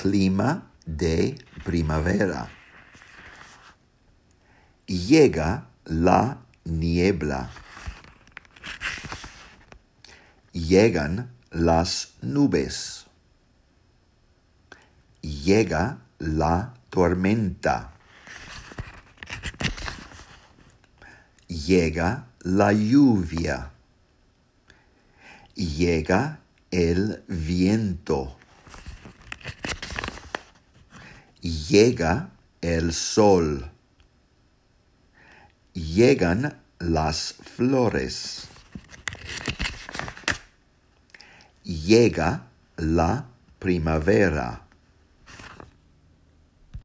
clima de primavera. Llega la niebla. Llegan las nubes. Llega la tormenta. Llega la lluvia. Llega el viento. Llega el sol. Llegan las flores. Llega la primavera.